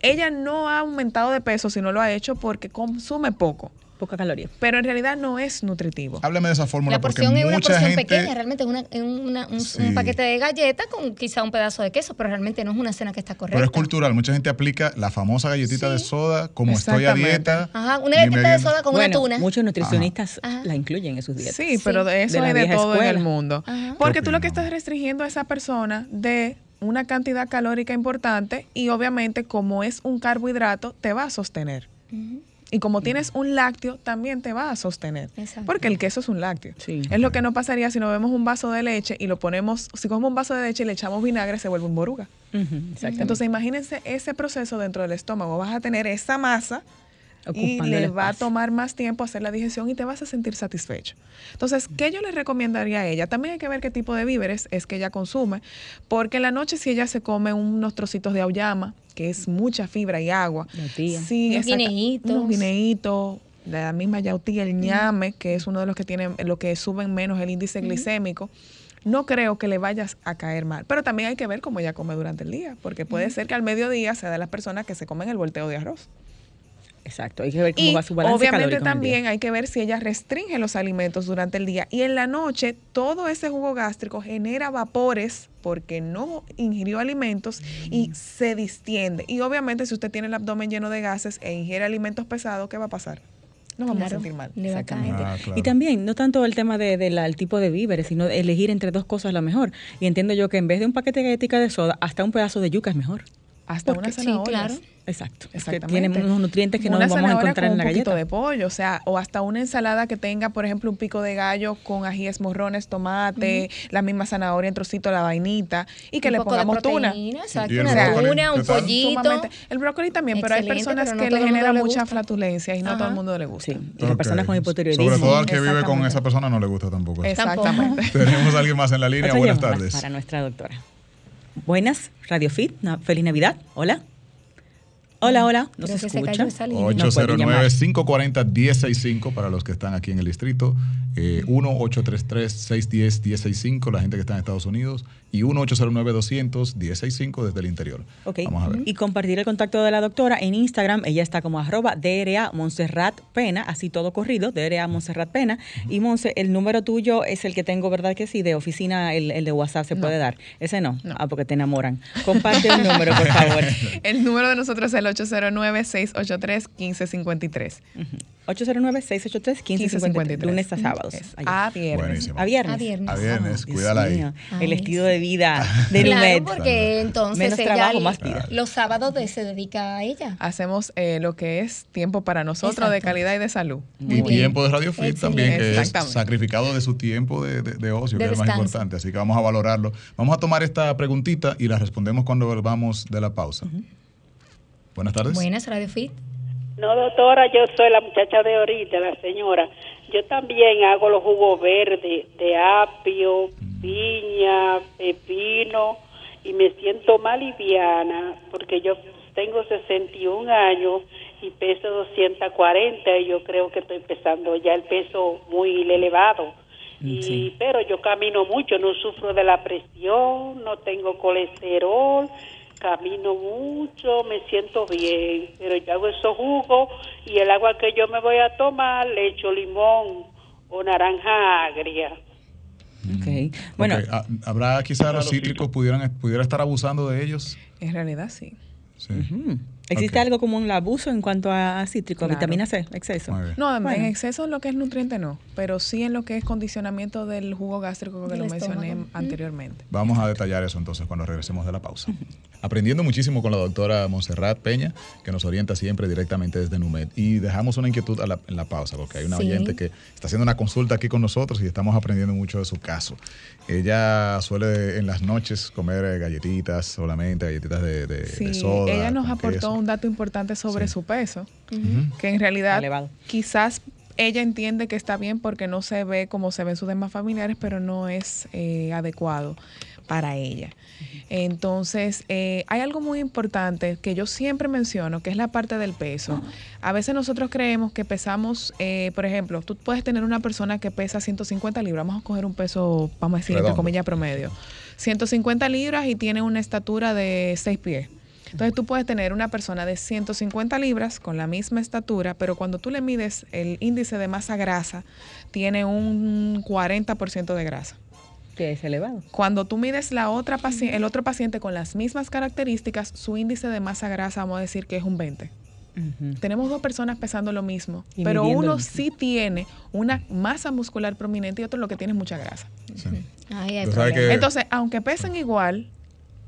ella no ha aumentado de peso si no lo ha hecho porque consume poco, Poca caloría. pero en realidad no es nutritivo. Háblame de esa fórmula La porque porción es una mucha porción gente... pequeña, realmente es una, es una- un, Sí. un paquete de galletas con quizá un pedazo de queso, pero realmente no es una cena que está correcta. Pero es cultural, mucha gente aplica la famosa galletita de soda, como estoy a dieta. Ajá, una galletita de soda con bueno, una tuna. muchos nutricionistas Ajá. la incluyen en sus dietas. Sí, Sí. pero de eso De hay de todo en el mundo. Ajá. Porque ¿Qué tú lo que estás restringiendo a esa persona de una cantidad calórica importante y obviamente como es un carbohidrato te va a sostener. Y como tienes un lácteo, también te va a sostener. Exacto. Porque el queso es un lácteo. Sí. Es lo que no pasaría si nos vemos un vaso de leche y lo ponemos, si cogemos un vaso de leche y le echamos vinagre, se vuelve un boruga. Entonces imagínense ese proceso dentro del estómago. Vas a tener esa masa y le va a tomar más tiempo hacer la digestión y te vas a sentir satisfecho. Entonces, ¿qué yo le recomendaría a ella? También hay que ver qué tipo de víveres es que ella consume, porque en la noche si ella se come unos trocitos de auyama, que es mucha fibra y agua, sí, Unos guineitos. unos guineitos, la misma yautía, el ñame, que es uno de los que tienen, lo que suben menos el índice glicémico. No creo que le vayas a caer mal, pero también hay que ver cómo ella come durante el día, porque puede ser que al mediodía sea de las personas que se comen el volteo de arroz. Exacto. Hay que ver cómo Y va su balance obviamente también hay que ver si ella restringe los alimentos durante el día. Y en la noche, todo ese jugo gástrico genera vapores porque no ingirió alimentos y se distiende. Y obviamente si usted tiene el abdomen lleno de gases e ingiere alimentos pesados, ¿qué va a pasar? Nos vamos Claro, a sentir mal. caer. Ah, claro. Y también, no tanto el tema del de, la- tipo de víveres, sino elegir entre dos cosas lo mejor. Y entiendo yo que en vez de un paquete de galletica de soda, hasta un pedazo de yuca es mejor. Hasta Porque- una sí, zanahoria. claro. Exacto. Es que Exactamente. tienen unos nutrientes que no Una vamos a encontrar con en la un poquito galleta. de pollo, o sea, o hasta una ensalada que tenga, por ejemplo, un pico de gallo con ajíes morrones, tomate, la misma zanahoria en trocito, la vainita, y que Un le poco de pongamos tuna. proteína, exacto, ¿Y el una brócoli? tuna, un pollito. Sumamente. El brócoli también, pero hay personas pero no que le genera le mucha flatulencia y no a todo el mundo le gusta. Sí, y las personas con hipotiroidismo. Sobre todo al que vive con Exactamente. esa persona no le gusta tampoco. Exactamente. Tenemos a alguien más en la línea. Buenas tardes. Para nuestra doctora. Buenas, Radio Fit. Feliz Navidad. Hola. Hola, hola. ¿Nos Creo escucha? cayó esa línea. 809-540-1065 para los que están aquí en el distrito. Eh, 1-833-610-1065, la gente que está en Estados Unidos. Y 1-809-200-1065 desde el interior. Ok. Vamos a ver. Y compartir el contacto de la doctora en Instagram. Ella está como arroba DRA Montserrat Pena, así todo corrido, DRA Montserrat Pena. Y Monse, el número tuyo es el que tengo, ¿verdad que sí? De oficina, el, el de WhatsApp se puede dar. Ese no. No. Ah, porque te enamoran. Comparte el número, por favor. El número de nosotros es el 809-683-1553. 809-683-1553. Lunes a sábados. A viernes. Buenísimo. A viernes. A viernes. A viernes, Dios cuídala ahí. Ay, El estilo de vida de Claro, Lumet. porque entonces Menos ella trabajo, más vida. los sábados de- se dedica a ella. Hacemos eh, lo que es tiempo para nosotros de calidad y de salud. Y tiempo de Radio Fit también, que es sacrificado de su tiempo de, de- de ocio, De que es lo más importante. Así que vamos a valorarlo. Vamos a tomar esta preguntita y la respondemos cuando volvamos de la pausa. Buenas tardes. Buenas, Radio Fit. No, doctora, yo soy la muchacha de ahorita, la señora. Yo también hago los jugos verdes de apio, piña, pepino y me siento más liviana porque yo tengo 61 años y peso 240 y yo creo que estoy pesando ya el peso muy elevado. Y, Sí. Pero yo camino mucho, no sufro de la presión, no tengo colesterol, camino mucho, me siento bien, pero yo hago esos jugos y el agua que yo me voy a tomar le echo limón o naranja agria. Ok. Bueno, Ok, ah, ¿Habrá quizás los cítricos pudieran pudiera estar abusando de ellos? En realidad sí. Sí. ujú. ¿Existe algo como un abuso en cuanto a cítrico, Claro. vitamina C, exceso? No, en- Bueno. en exceso en lo que es nutriente no, pero sí en lo que es condicionamiento del jugo gástrico que Del lo mencioné anteriormente. Vamos a detallar eso entonces cuando regresemos de la pausa. Aprendiendo muchísimo con la doctora Monserrat Peña, que nos orienta siempre directamente desde NUMED. Y dejamos una inquietud a la- en la pausa, porque hay una Sí. oyente que está haciendo una consulta aquí con nosotros y estamos aprendiendo mucho de su caso. Ella suele en las noches comer eh, galletitas solamente, galletitas de, de- soda. ella nos con aportó queso. Un dato importante sobre Sí. su peso, que en realidad Elevado. quizás ella entiende que está bien porque no se ve como se ven sus demás familiares, pero no es eh, adecuado para ella. Entonces, eh, hay algo muy importante que yo siempre menciono, que es la parte del peso. A veces nosotros creemos que pesamos, eh, por ejemplo, tú puedes tener una persona que pesa 150 libras, vamos a coger un peso, vamos a decir, entre comillas, promedio. 150 libras y tiene una estatura de 6 pies. Entonces tú puedes tener una persona de 150 libras con la misma estatura, pero cuando tú le mides el índice de masa grasa, tiene un 40% de grasa. Que es elevado. Cuando tú mides la otra paci- el otro paciente con las mismas características, su índice de masa grasa, vamos a decir que es un 20. Ujú. Tenemos dos personas pesando lo mismo, Y pero uno sí tiene una masa muscular prominente y otro lo que tiene es mucha grasa. Sí. Que- Entonces, aunque pesen igual,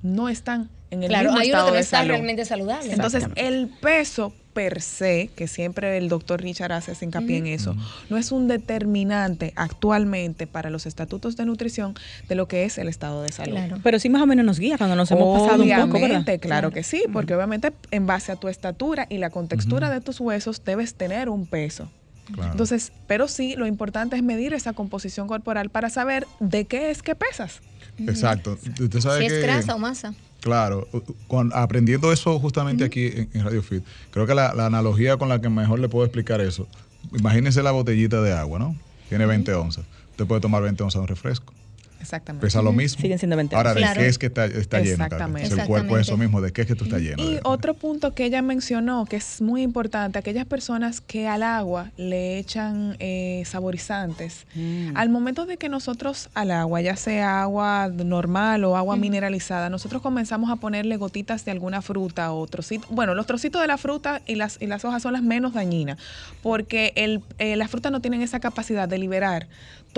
no están en el Claro, mismo hay uno estado que no está salud. realmente saludable. Entonces, el peso per se, que siempre el doctor Richard hace ese hincapié en eso, no es un determinante actualmente para los estatutos de nutrición de lo que es el estado de salud. Claro. Pero sí más o menos nos guía cuando nos hemos pasado un poco, ¿verdad? Obviamente, claro que sí, porque obviamente en base a tu estatura y la contextura de tus huesos debes tener un peso. Claro. Entonces, pero sí, lo importante es medir esa composición corporal para saber de qué es que pesas. Exacto. Usted sabe Si es grasa o masa. Claro, con- aprendiendo eso justamente aquí en, en Radio Fit, creo que la, la analogía con la que mejor le puedo explicar eso, imagínense la botellita de agua, ¿no? Tiene 20 onzas. Usted puede tomar 20 onzas de un refresco. Exactamente. Pesa lo mismo. Siguen siendo 20 Ahora, ¿de Claro. qué es que está, está lleno? Carmen? Exactamente. Si el cuerpo es eso mismo, ¿de qué es que tú estás lleno? Y otro punto que ella mencionó, que es muy importante, aquellas personas que al agua le echan eh, saborizantes, Mm. al momento de que nosotros al agua, ya sea agua normal o agua mineralizada, nosotros comenzamos a ponerle gotitas de alguna fruta o trocitos. Bueno, los trocitos de la fruta y las, y las hojas son las menos dañinas, porque el, eh, las frutas no tienen esa capacidad de liberar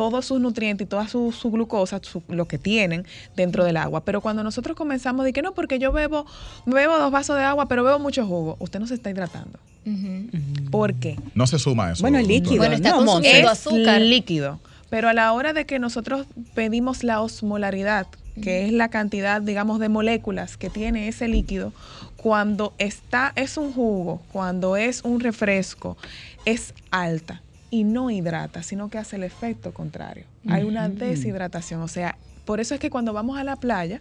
todos sus nutrientes y toda su, su glucosa, su- lo que tienen dentro del agua. Pero cuando nosotros comenzamos de que no, porque yo bebo, bebo dos vasos de agua, pero bebo mucho jugo, usted no se está hidratando. Ujú. ¿Por qué? No se suma eso. Bueno, el líquido. Bueno, está no, consumiendo es azúcar. líquido. Pero a la hora de que nosotros pedimos la osmolaridad, que es la cantidad, digamos, de moléculas que tiene ese líquido, cuando está, es un jugo, cuando es un refresco, es alta y no hidrata, sino que hace el efecto contrario. Hay una deshidratación. O sea, por eso es que cuando vamos a la playa,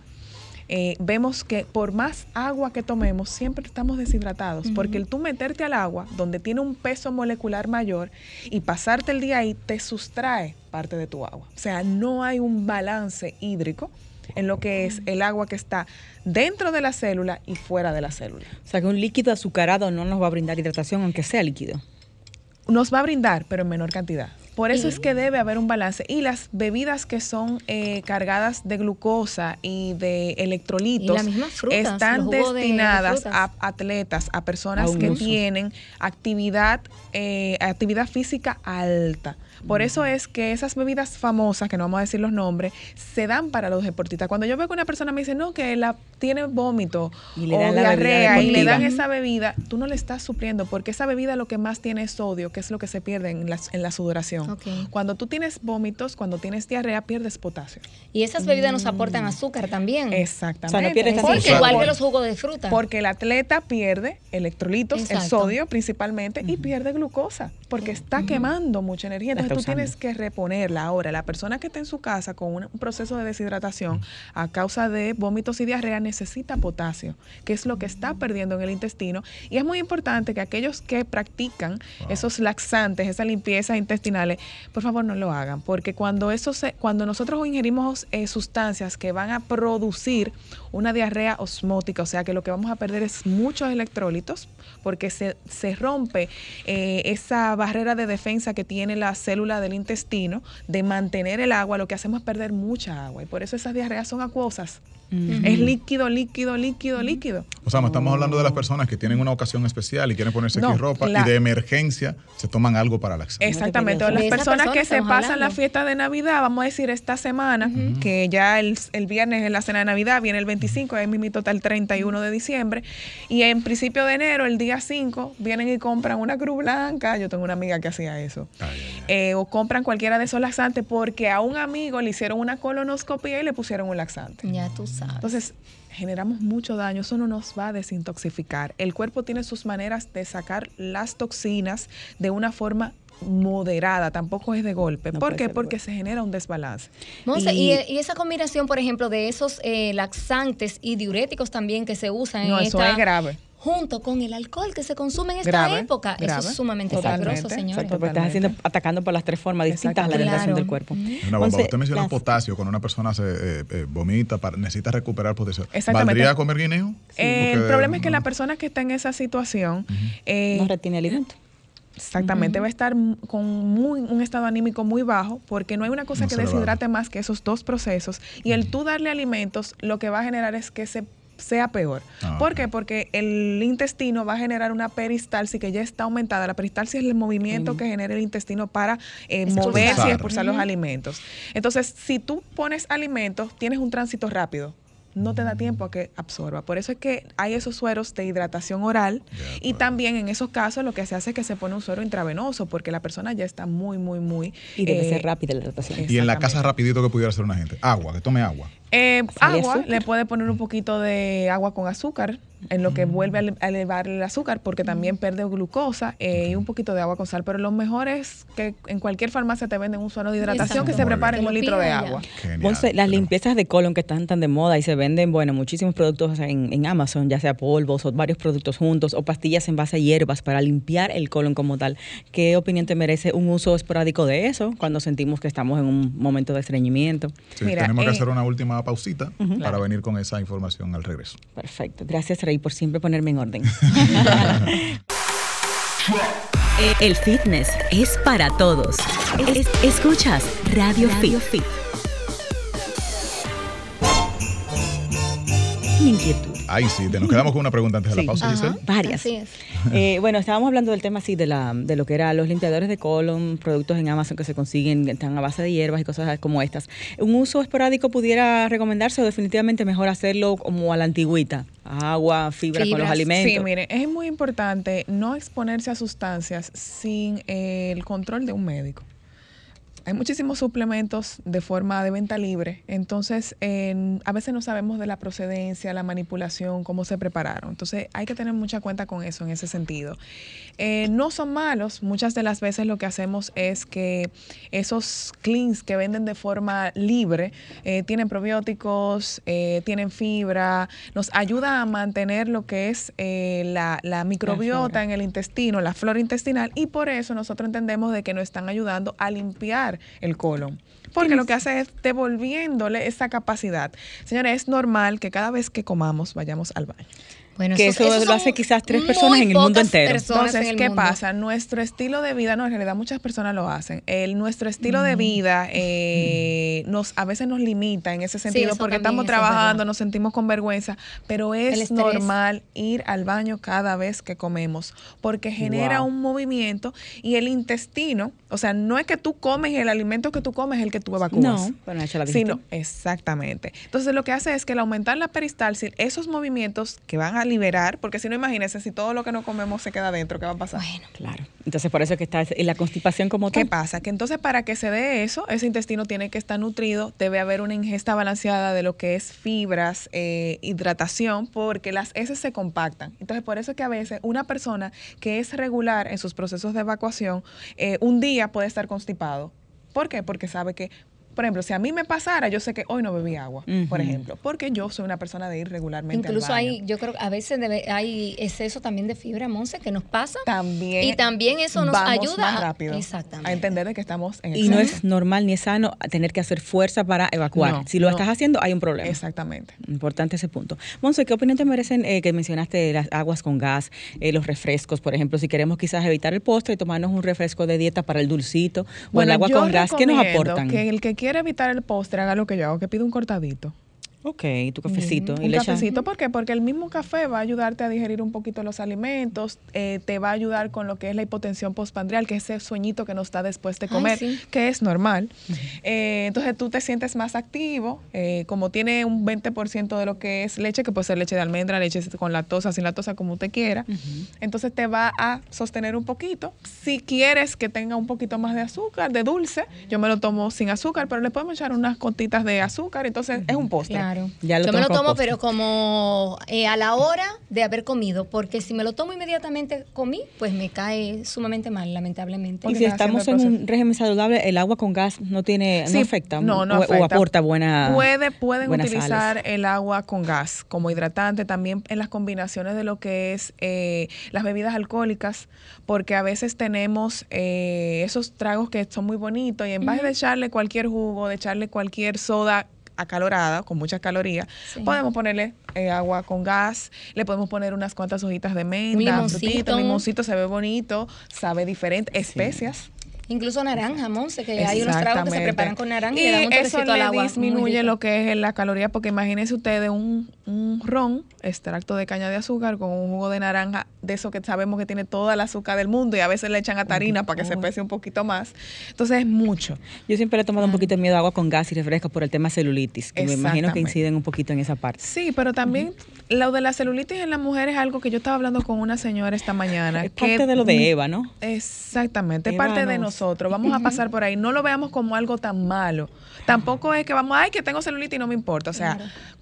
eh, vemos que por más agua que tomemos, siempre estamos deshidratados, porque el tú meterte al agua, donde tiene un peso molecular mayor, y pasarte el día ahí, te sustrae parte de tu agua. O sea, no hay un balance hídrico en lo que es el agua que está dentro de la célula y fuera de la célula. O sea que un líquido azucarado no nos va a brindar hidratación, aunque sea líquido. Nos va a brindar, pero en menor cantidad. Por eso es que debe haber un balance. Y las bebidas que son eh, cargadas de glucosa y de electrolitos Y frutas, están de destinadas a atletas, a personas A que uso. tienen actividad, eh, actividad física alta. Por eso es que esas bebidas famosas, que no vamos a decir los nombres, se dan para los deportistas. Cuando yo veo que una persona me dice, no, que la tiene vómito Y le o dan bebida diarrea y le dan esa bebida, tú no le estás supliendo, porque esa bebida lo que más tiene es sodio, que es lo que se pierde en la, en la sudoración. Cuando tú tienes vómitos, cuando tienes diarrea, pierdes potasio. Y esas bebidas nos aportan azúcar también. Exactamente. O sea, no pierdes Porque azúcar. igual que los jugos de fruta. Porque el atleta pierde electrolitos, el sodio principalmente, y pierde glucosa, porque está quemando mucha energía. La Entonces tú tienes que reponerla. Ahora, la persona que está en su casa con un, un proceso de deshidratación a causa de vómitos y diarrea necesita potasio, que es lo que está perdiendo en el intestino. Y es muy importante que aquellos que practican esos laxantes, esas limpiezas intestinales, por favor no lo hagan, porque cuando, eso se, cuando nosotros ingerimos eh, sustancias que van a producir una diarrea osmótica, o sea que lo que vamos a perder es muchos electrolitos, porque se, se rompe eh, esa barrera de defensa que tiene la célula del intestino de mantener el agua, lo que hacemos es perder mucha agua, y por eso esas diarreas son acuosas. Es líquido, líquido, líquido, líquido. O sea, estamos hablando de las personas que tienen una ocasión especial y quieren ponerse No, X ropa la- y de emergencia se toman algo para laxar. Exactamente. O las personas persona que se pasan la hablando. fiesta de Navidad, vamos a decir esta semana, que ya el, el viernes es la cena de Navidad, viene el 25, ahí mismo está el 31 de diciembre, y en principio de enero, el día 5, vienen y compran una cruz blanca, yo tengo una amiga que hacía eso, ay. Eh, o compran cualquiera de esos laxantes porque a un amigo le hicieron una colonoscopia y le pusieron un laxante. Ya tú sabes. Entonces, generamos mucho daño, eso no nos va a desintoxicar. El cuerpo tiene sus maneras de sacar las toxinas de una forma moderada, tampoco es de golpe. No ¿Por qué? Porque golpe. se genera un desbalance. Monse, y, Y- y esa combinación, por ejemplo, de esos eh, laxantes y diuréticos también que se usan No, en eso esta- es grave. junto con el alcohol que se consume en esta Grave, época. grave. Eso es sumamente peligroso, señores. Exacto, porque estás haciendo, atacando por las tres formas distintas a la Claro. del cuerpo. Una bomba. Usted menciona las- potasio cuando una persona se eh, eh, vomita, para- necesita recuperar potasio. Exactamente. ¿Valdría comer guineo? Eh, el problema es que no. la persona que está en esa situación eh, no retiene alimento. Exactamente, va a estar con muy, un estado anímico muy bajo porque no hay una cosa No que deshidrate más que esos dos procesos y el tú darle alimentos lo que va a generar es que se sea peor. Ah, ¿Por qué? Porque el intestino va a generar una peristalsis que ya está aumentada. La peristalsis es el movimiento que genera el intestino para eh, moverse y expulsar los alimentos. Entonces, si tú pones alimentos, tienes un tránsito rápido. No te da tiempo a que absorba. Por eso es que hay esos sueros de hidratación oral y también en esos casos lo que se hace es que se pone un suero intravenoso porque la persona ya está muy, muy, muy... Y debe eh, ser rápida la hidratación. Y en la casa rapidito que pudiera hacer una gente. Agua, que tome agua. Eh, ¿Sal y agua, azúcar? le puede poner un poquito de agua con azúcar, en lo que vuelve a ele- a elevar el azúcar, porque también pierde glucosa eh, y un poquito de agua con sal. Pero lo mejor es que en cualquier farmacia te venden un suero de hidratación que se prepare en un litro de agua. las limpiezas de colon que están tan de moda y se venden, bueno, muchísimos productos en, en Amazon, ya sea polvos o varios productos juntos o pastillas en base a hierbas para limpiar el colon como tal. ¿Qué opinión te merece un uso esporádico de eso cuando sentimos que estamos en un momento de estreñimiento? Sí, Mira, tenemos que eh, hacer una última pausita para venir con esa información al regreso. Perfecto. Gracias, Rey, por siempre ponerme en orden. El fitness es para todos. Es- escuchas Radio, Fit. Mi inquietud. Ay, sí, te- nos quedamos con una pregunta antes de Sí. la pausa, Ajá, Giselle. Varias. así es. Eh, bueno, estábamos hablando del tema así de la de lo que era los limpiadores de colon, productos en Amazon que se consiguen, que están a base de hierbas y cosas como estas. ¿Un uso esporádico pudiera recomendarse o definitivamente mejor hacerlo como a la antigüita? Agua, fibra con los alimentos. Sí, miren, es muy importante no exponerse a sustancias sin el control de un médico. Hay muchísimos suplementos de forma de venta libre, entonces en- a veces no sabemos de la procedencia, la manipulación, cómo se prepararon. Entonces hay que tener mucha cuenta con eso en ese sentido. Eh, no son malos, muchas de las veces lo que hacemos es que esos cleans que venden de forma libre eh, tienen probióticos, eh, tienen fibra, nos ayuda a mantener lo que es la, la microbiota en el intestino, la flora intestinal, y por eso nosotros entendemos de que nos están ayudando a limpiar el colon. Porque lo que hace es devolviéndole esa capacidad. Señores, es normal que cada vez que comamos vayamos al baño. Bueno, Que eso lo hace quizás tres personas en el mundo entero. personas Entonces, en ¿qué mundo. pasa? Nuestro estilo de vida, no, en realidad muchas personas lo hacen. El, nuestro estilo de vida eh, nos a veces nos limita en ese sentido porque también, estamos es trabajando, nos sentimos con vergüenza, pero es normal ir al baño cada vez que comemos porque genera Wow. un movimiento y el intestino, o sea, no es que tú comes el alimento que tú comes es el que tú evacúas. No, bueno, hecho la sino, exactamente. Entonces lo que hace es que al aumentar la peristalsis, esos movimientos que van a liberar, porque si no imagínense, si todo lo que no comemos se queda dentro, ¿qué va a pasar? Bueno, Claro. Entonces, por eso es que está la constipación como ¿Qué tal. pasa? Que entonces para que se dé eso, ese intestino tiene que estar nutrido, debe haber una ingesta balanceada de lo que es fibras, eh, hidratación, porque las heces se compactan. Entonces por eso es que a veces una persona que es regular en sus procesos de evacuación, eh, un día puede estar constipado. ¿Por qué? Porque sabe que, por ejemplo, si a mí me pasara, yo sé que hoy no bebí agua, por ejemplo, porque yo soy una persona de ir regularmente al incluso baño. hay, yo creo que a veces debe- hay exceso también de fibra, Monse, que nos pasa. también Y también eso nos vamos ayuda más a- rápido Exactamente. a entender de que estamos en Y no exceso. es normal ni es sano tener que hacer fuerza para evacuar. No, si lo no. estás haciendo, hay un problema. Exactamente. Importante ese punto. Monse, ¿qué opinión te merecen eh, que mencionaste las aguas con gas, eh, los refrescos, por ejemplo, si queremos quizás evitar el postre y tomarnos un refresco de dieta para el dulcito o el agua con gas, ¿qué nos aportan? Que el que quiere evitar el postre haga lo que yo hago, que pida un cortadito. Ok, tu cafecito. y un le cafecito, ¿por qué? Porque el mismo café va a ayudarte a digerir un poquito los alimentos, eh, te va a ayudar con lo que es la hipotensión postpandrial, que es ese sueñito que nos da después de Ay, comer, sí. que es normal. Eh, entonces tú te sientes más activo, eh, como tiene un 20% de lo que es leche, que puede ser leche de almendra, leche con lactosa, sin lactosa, como usted quiera. Entonces te va a sostener un poquito. Si quieres que tenga un poquito más de azúcar, de dulce, yo me lo tomo sin azúcar, pero le podemos echar unas gotitas de azúcar, entonces es un postre. Claro. Ya lo Yo me lo tomo, pero como eh, a la hora de haber comido, porque si me lo tomo inmediatamente comí, pues me cae sumamente mal, lamentablemente. Y si estamos en un régimen saludable, el agua con gas no tiene, Sí, no afecta, no, no o, o afecta. aporta buena. Puede, pueden buenas utilizar sales. el agua con gas como hidratante también en las combinaciones de lo que es eh, las bebidas alcohólicas, porque a veces tenemos eh, esos tragos que son muy bonitos y en vez de echarle cualquier jugo, de echarle cualquier soda acalorada, con muchas calorías, Sí. podemos ponerle eh, agua con gas, le podemos poner unas cuantas hojitas de menta, limoncito. frutita, limoncito, se ve bonito, sabe diferente, especias. Incluso naranja, Monse, que hay unos tragos que se preparan con naranja y, y le dan un eso toquecito al le agua. disminuye lo que es la caloría, porque imagínense ustedes un, un ron, extracto de caña de azúcar con un jugo de naranja, de eso que sabemos que tiene toda el azúcar del mundo y a veces le echan atarina para que se pese un poquito más. Entonces es mucho. Yo siempre le he tomado un poquito de miedo a agua con gas y refresco por el tema celulitis, que me imagino que inciden un poquito en esa parte. Sí, pero también lo de la celulitis en la mujer es algo que yo estaba hablando con una señora esta mañana. Es que parte de lo de Eva, ¿no? Exactamente, es parte de nos- nosotros. Vamos a pasar por ahí. No lo veamos como algo tan malo. Tampoco es que vamos, ay, que tengo celulitis y no me importa. O sea,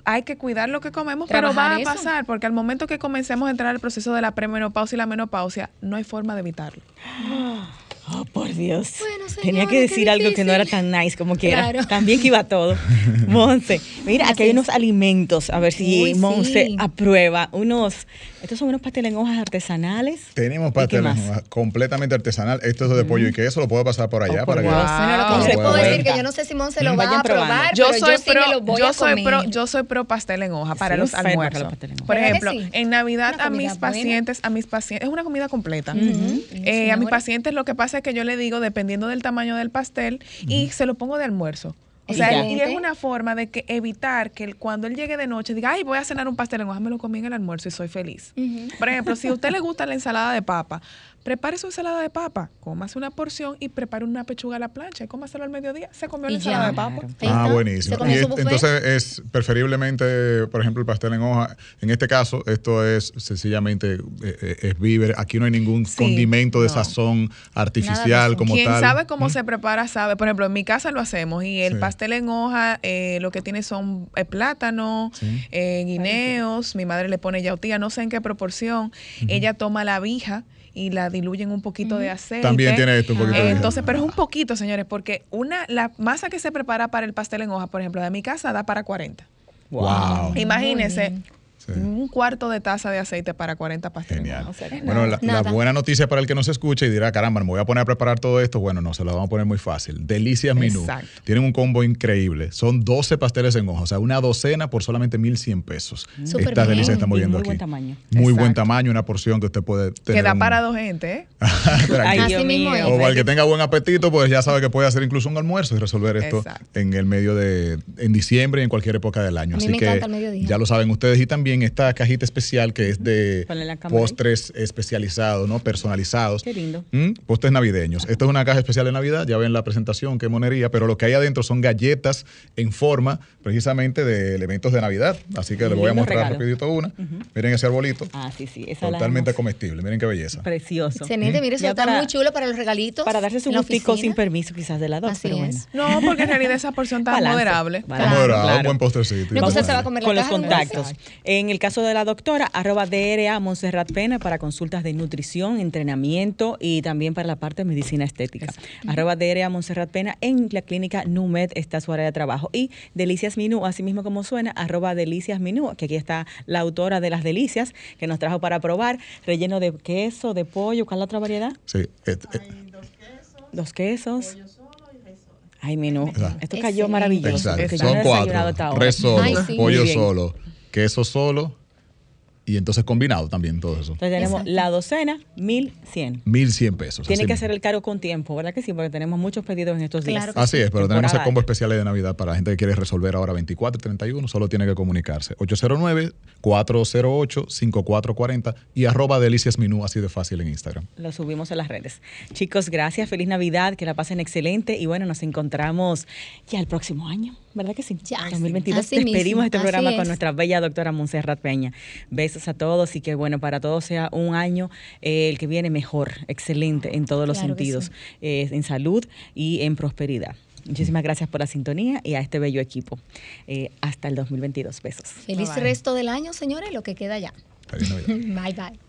hay que cuidar lo que comemos, pero va a eso. pasar porque al momento que comencemos a entrar al proceso de la premenopausia y la menopausia, no hay forma de evitarlo. Oh, por Dios. Bueno, Tenía que decir algo que no era tan nice como quiera. Claro. También que iba todo. Monse, mira, aquí hay unos alimentos. A ver si Monse sí. aprueba. Unos, estos son unos pasteles en hojas artesanales. Tenemos ¿Y qué pasteles en completamente artesanal. Esto es de pollo y queso, lo puedo pasar por allá Oh, para que. Que Wow. yo les puedo decir que yo no sé si Monse lo va Vayan a probando. probar, Yo pero soy yo sí pro, me lo voy yo a soy comer. pro, yo soy pro pastel en hoja para los almuerzos. pasteles en hoja. Por ¿Verdad que ejemplo, sí? en Navidad a mis buena. pacientes, a mis pacientes, es una comida completa. Eh, a mis pacientes lo que pasa es que yo le digo, dependiendo del tamaño del pastel, y se lo pongo de almuerzo. O sea, y es una forma de que evitar que cuando él llegue de noche diga, ay, voy a cenar un pastel en hoja, me lo comí en el almuerzo y soy feliz. Por ejemplo, si a usted le gusta la ensalada de papa, prepare su ensalada de papa, cómase una porción y prepare una pechuga a la plancha y cómaselo al mediodía. Se comió la ensalada ya. de papa. Ah, buenísimo. Y es- entonces es preferiblemente, por ejemplo, el pastel en hoja. En este caso, esto es sencillamente eh, eh, es víver. Aquí no hay ningún Sí, condimento de no. sazón artificial de como Quien tal. sabe cómo se prepara sabe. Por ejemplo, en mi casa lo hacemos y el Sí. pastel en hoja eh, lo que tiene son eh, plátano, Sí. eh, guineos. Mi madre le pone yautía, no sé en qué proporción. Ella toma la vija y la diluye en un poquito de aceite. También tiene esto un poquito de entonces, pero es un poquito, señores, porque una la masa que se prepara para el pastel en hoja, por ejemplo, de mi casa da para 40. Wow. Imagínense, bien. Sí. un cuarto de taza de aceite para 40 pasteles. en Genial. O sea Bueno, la, buena noticia para el que nos escucha y dirá, caramba, me voy a poner a preparar todo esto. Bueno, no, se lo vamos a poner muy fácil. Delicias Menú. Exacto. Tienen un combo increíble. Son 12 pasteles en hoja, o sea, una docena por solamente 1.100 pesos. Súper Estas bien. delicias que estamos Y viendo muy aquí. buen tamaño. Muy buen tamaño, una porción que usted puede tener. Que da un- para dos gente, ¿eh? Ay, Así Dios mismo. O para el que tenga buen apetito, pues ya sabe que puede hacer incluso un almuerzo y resolver esto Exacto. en el medio de, en diciembre y en cualquier época del año. A mí Así me que encanta el mediodía. ya lo saben ustedes. Y también esta cajita especial que es de postres especializados, ¿no? Personalizados. Qué lindo. Mm, Postres navideños. Esta es una caja especial de Navidad, ya ven la presentación, qué monería, pero lo que hay adentro son galletas en forma precisamente de elementos de Navidad. Así que les voy a mostrar regalo. rapidito una. Miren ese arbolito. Ah, sí, sí. Esa la Totalmente comestible. Miren qué belleza. Precioso. Excelente, mire, eso está para- muy chulo para los regalitos. Para darse su gustico sin permiso, quizás de la dos, Así pero bueno. es. No, porque en realidad esa porción tan Balance. moderable. Balance. Ah, un buen postrecito. No, se va a comer la con los contactos. En el caso de la doctora, arroba DRA Montserrat Pena para consultas de nutrición, entrenamiento y también para la parte de medicina estética. Arroba DRA Montserrat Pena en la clínica NUMED está su área de trabajo. Y Delicias Minú, así mismo como suena, arroba Delicias Minú, que aquí está la autora de las delicias que nos trajo para probar, relleno de queso, de pollo, ¿cuál es la otra variedad? Sí, et- et- Dos quesos. Ay, menú. Exacto. Esto cayó maravilloso. Exacto. porque yo no Son hasta cuatro. ahora. Res solo, Ay, sí. pollo solo, queso solo y entonces combinado también todo eso. Entonces tenemos Exacto. la docena, 1100. 1100 pesos. Tiene que hacer el cargo con tiempo, ¿verdad que sí? Porque tenemos muchos pedidos en estos días. Claro Así es, pero tenemos el combo alta. especiales de Navidad para la gente que quiere resolver ahora 24 y 31, solo tiene que comunicarse. 809-408-5440 y arroba delicias menú, así de fácil en Instagram. Lo subimos en las redes. Chicos, gracias, feliz Navidad, que la pasen excelente y bueno, nos encontramos ya el próximo año, ¿verdad que sí? Ya. 2022. Así Despedimos mismo, este así programa con es. nuestra bella doctora Montserrat Peña. Besos a todos y que bueno, para todos sea un año eh, el que viene mejor, excelente en todos los Claro sentidos, sí. eh, en salud y en prosperidad. Muchísimas gracias por la sintonía y a este bello equipo. Eh, hasta el 2022. Besos. Feliz Bye, bye. resto del año, señores, lo que queda ya. Bye, bye.